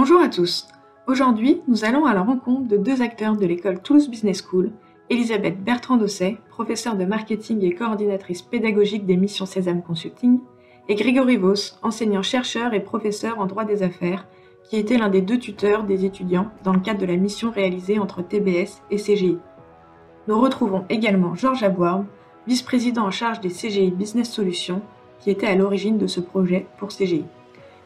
Bonjour à tous. Aujourd'hui, nous allons à la rencontre de deux acteurs de l'école Toulouse Business School, Elisabeth Bertrand-Dosset, professeure de marketing et coordinatrice pédagogique des missions Sésame Consulting, et Grégory Vos, enseignant-chercheur et professeur en droit des affaires, qui était l'un des deux tuteurs des étudiants dans le cadre de la mission réalisée entre TBS et CGI. Nous retrouvons également Georges Abouarbe, vice-président en charge des CGI Business Solutions, qui était à l'origine de ce projet pour CGI.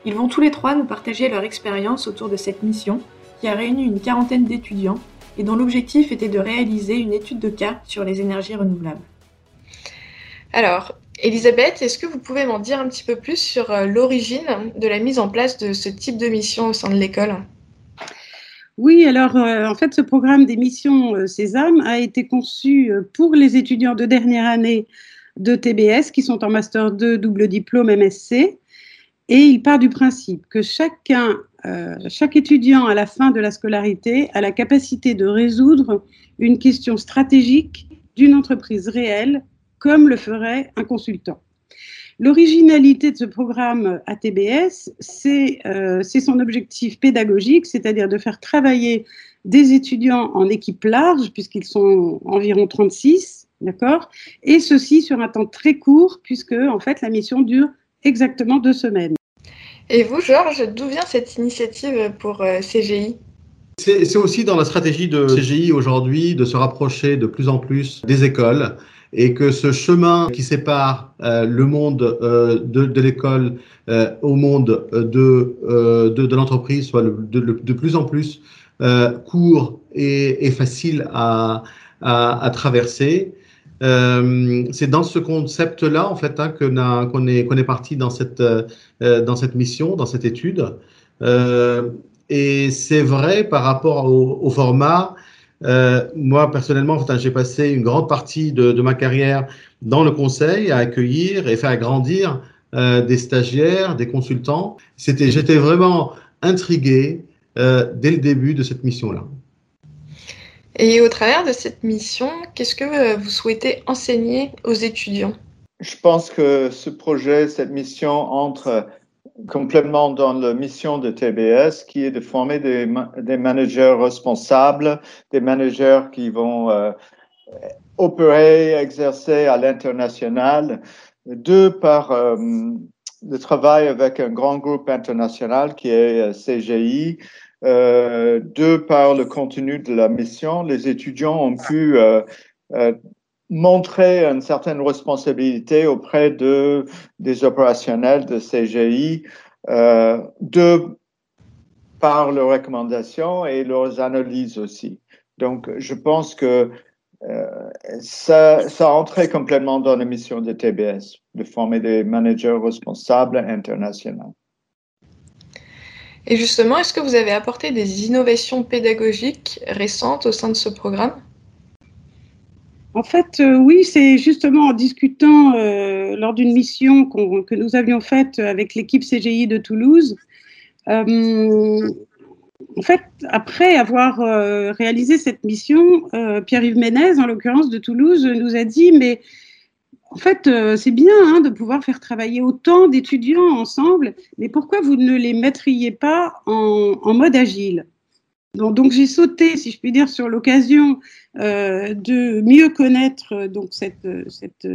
Ils vont tous les trois nous partager leur expérience autour de cette mission qui a réuni une quarantaine d'étudiants et dont l'objectif était de réaliser une étude de cas sur les énergies renouvelables. Alors, Elisabeth, est-ce que vous pouvez m'en dire un petit peu plus sur euh, l'origine de la mise en place de ce type de mission au sein de l'école? Oui, alors euh, en fait, ce programme des missions euh, Sésame a été conçu pour les étudiants de dernière année de TBS qui sont en master 2 double diplôme MSC. Et il part du principe que chacun, chaque étudiant à la fin de la scolarité a la capacité de résoudre une question stratégique d'une entreprise réelle comme le ferait un consultant. L'originalité de ce programme ATBS, euh, c'est son objectif pédagogique, c'est-à-dire de faire travailler des étudiants en équipe large, puisqu'ils sont environ 36, d'accord? Et ceci sur un temps très court, puisque en fait la mission dure exactement deux semaines. Et vous, Georges, d'où vient cette initiative pour euh, CGI c'est aussi dans la stratégie de CGI aujourd'hui de se rapprocher de plus en plus des écoles et que ce chemin qui sépare euh, le monde euh, de, l'école au monde de, de, l'entreprise soit de, plus en plus court et, facile à, à traverser. C'est dans ce concept-là, en fait, hein, qu'on est, parti dans cette, dans cette mission, dans cette étude. et c'est vrai par rapport au, format euh, moi, personnellement, j'ai passé une grande partie de, ma carrière dans le conseil, à accueillir et faire grandir euh, des stagiaires, des consultants. J'étais vraiment intrigué euh, dès le début de cette mission-là. Et au travers de cette mission, qu'est-ce que vous souhaitez enseigner aux étudiants? Je pense que ce projet, cette mission entre complètement dans la mission de TBS, qui est de former des, des managers responsables, des managers qui vont euh, opérer, exercer à l'international. Deux, par euh, le travail avec un grand groupe international qui est euh, CGI. Euh, deux, par le contenu de la mission, les étudiants ont pu euh, montrer une certaine responsabilité auprès de, des opérationnels de CGI, euh, de par leurs recommandations et leurs analyses aussi. Donc, je pense que euh, ça, ça entrait complètement dans la mission de TBS, de former des managers responsables internationaux. Et justement, est-ce que vous avez apporté des innovations pédagogiques récentes au sein de ce programme? En fait, euh, oui, c'est justement en discutant euh, lors d'une mission que nous avions faite avec l'équipe CGI de Toulouse. Euh, en fait, après avoir réalisé cette mission, Pierre-Yves Ménez, en l'occurrence de Toulouse, nous a dit, mais en fait, c'est bien hein, de pouvoir faire travailler autant d'étudiants ensemble, mais pourquoi vous ne les mettriez pas en mode agile? Donc, j'ai sauté, si je puis dire, sur l'occasion euh, de mieux connaître euh, donc cette, cette,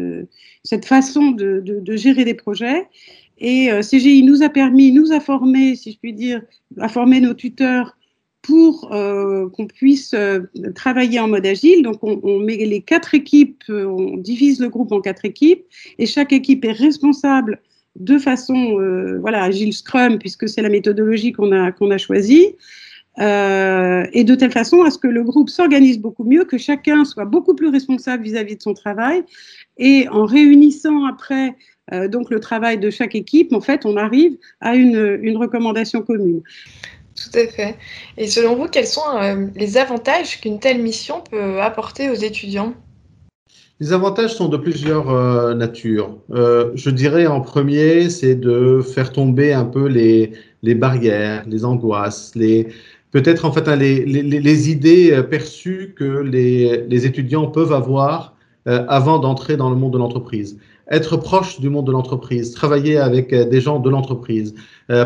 cette façon de, gérer des projets. Et euh, CGI nous a permis, nous a formé, si je puis dire, à former nos tuteurs pour euh, qu'on puisse euh, travailler en mode agile. Donc, on, met les quatre équipes, on divise le groupe en quatre équipes, et chaque équipe est responsable de façon, voilà, agile Scrum, puisque c'est la méthodologie qu'on a qu'on a choisie. Euh, et de telle façon à ce que le groupe s'organise beaucoup mieux, que chacun soit beaucoup plus responsable vis-à-vis de son travail. Et en réunissant après euh, donc le travail de chaque équipe, en fait, on arrive à une recommandation commune. Tout à fait. Et selon vous, quels sont euh, les avantages qu'une telle mission peut apporter aux étudiants? Les avantages sont de plusieurs euh, natures. Euh, je dirais en premier, c'est de faire tomber un peu les, les barrières, les angoisses, les, peut-être en fait hein, les, les, les, idées perçues que les, les étudiants peuvent avoir euh, avant d'entrer dans le monde de l'entreprise. être proche du monde de l'entreprise, travailler avec des gens de l'entreprise,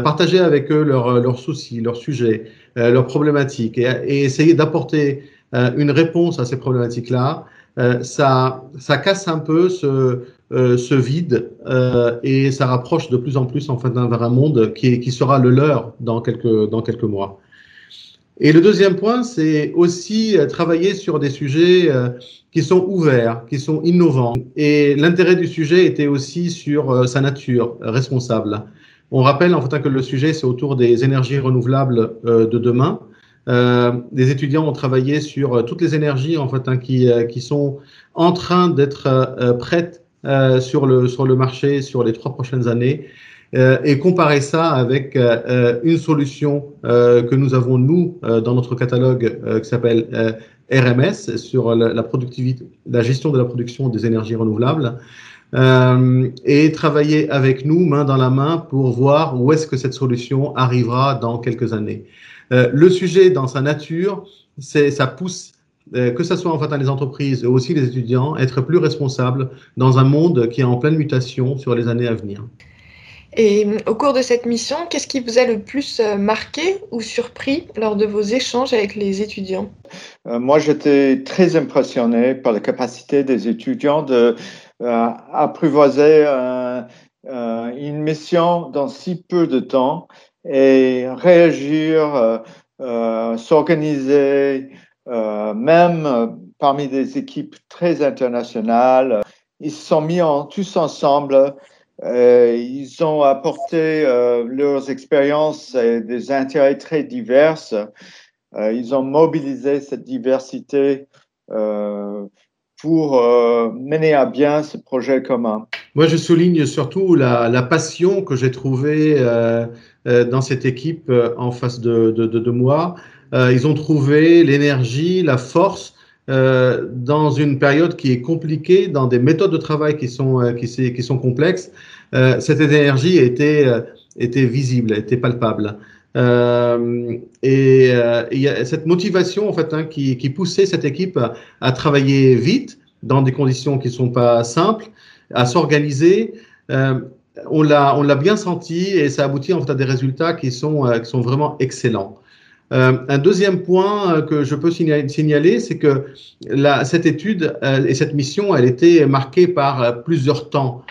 partager avec eux leurs, leurs soucis, leurs sujets, leurs problématiques et, et essayer d'apporter une réponse à ces problématiques-là, ça, ça casse un peu ce, ce vide et ça rapproche de plus en plus en fait vers un monde qui, qui sera le leur dans quelques, dans quelques mois. Et le deuxième point, c'est aussi euh, travailler sur des sujets euh, qui sont ouverts, qui sont innovants. Et l'intérêt du sujet était aussi sur euh, sa nature responsable. On rappelle en fait que le sujet, c'est autour des énergies renouvelables de demain. Euh, des étudiants ont travaillé sur toutes les énergies en fait hein, qui, qui sont en train d'être prêtes sur, le, sur le marché sur les trois prochaines années et comparer ça avec euh, euh, une solution que nous avons nous dans notre catalogue qui s'appelle RMS sur la, productivité, la gestion de la production des énergies renouvelables. Euh, et travailler avec nous main dans la main pour voir où est-ce que cette solution arrivera dans quelques années. Euh, le sujet dans sa nature, c'est ça pousse euh, que ce soit en fait dans les entreprises et aussi les étudiants, être plus responsables dans un monde qui est en pleine mutation sur les années à venir. Et euh, au cours de cette mission, qu'est-ce qui vous a le plus euh, marqué ou surpris lors de vos échanges avec les étudiants? Euh, Moi, j'étais très impressionné par la capacité des étudiants de une mission dans si peu de temps et réagir, s'organiser, même parmi des équipes très internationales. Ils se sont mis en, tous ensemble ils ont apporté euh, leurs expériences et des intérêts très divers. Euh, ils ont mobilisé cette diversité euh, pour euh, mener à bien ce projet commun. Moi, je souligne surtout la, passion que j'ai trouvée euh, dans cette équipe en face de, de, de moi. ils ont trouvé l'énergie, la force euh, dans une période qui est compliquée, dans des méthodes de travail qui sont, euh, qui, qui, sont complexes, euh, cette énergie était, euh, était visible, était palpable. Euh, et il y a cette motivation en fait hein, qui, qui, poussait cette équipe à, travailler vite dans des conditions qui ne sont pas simples, à s'organiser. on l'a on l'a bien senti et ça aboutit en fait à des résultats qui sont qui sont vraiment excellents. Euh, un deuxième point euh, que je peux signaler, c'est que cette étude euh, et cette mission, elle était marquée par euh, plusieurs temps.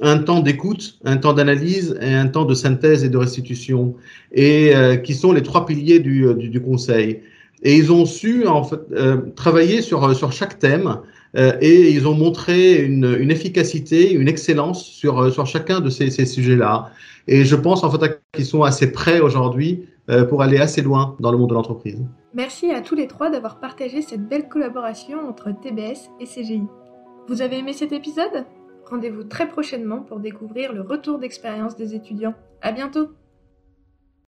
Un temps d'écoute, un temps d'analyse et un temps de synthèse et de restitution, et euh, qui sont les trois piliers du, du, du, conseil. Et ils ont su en fait travailler sur sur chaque thème et ils ont montré une, une, efficacité, une excellence sur sur chacun de ces, ces sujets-là. Et je pense en fait qu'ils sont assez prêts aujourd'hui euh, pour aller assez loin dans le monde de l'entreprise. Merci à tous les trois d'avoir partagé cette belle collaboration entre TBS et CGI. Vous avez aimé cet épisode? Rendez-vous très prochainement pour découvrir le retour d'expérience des étudiants. À bientôt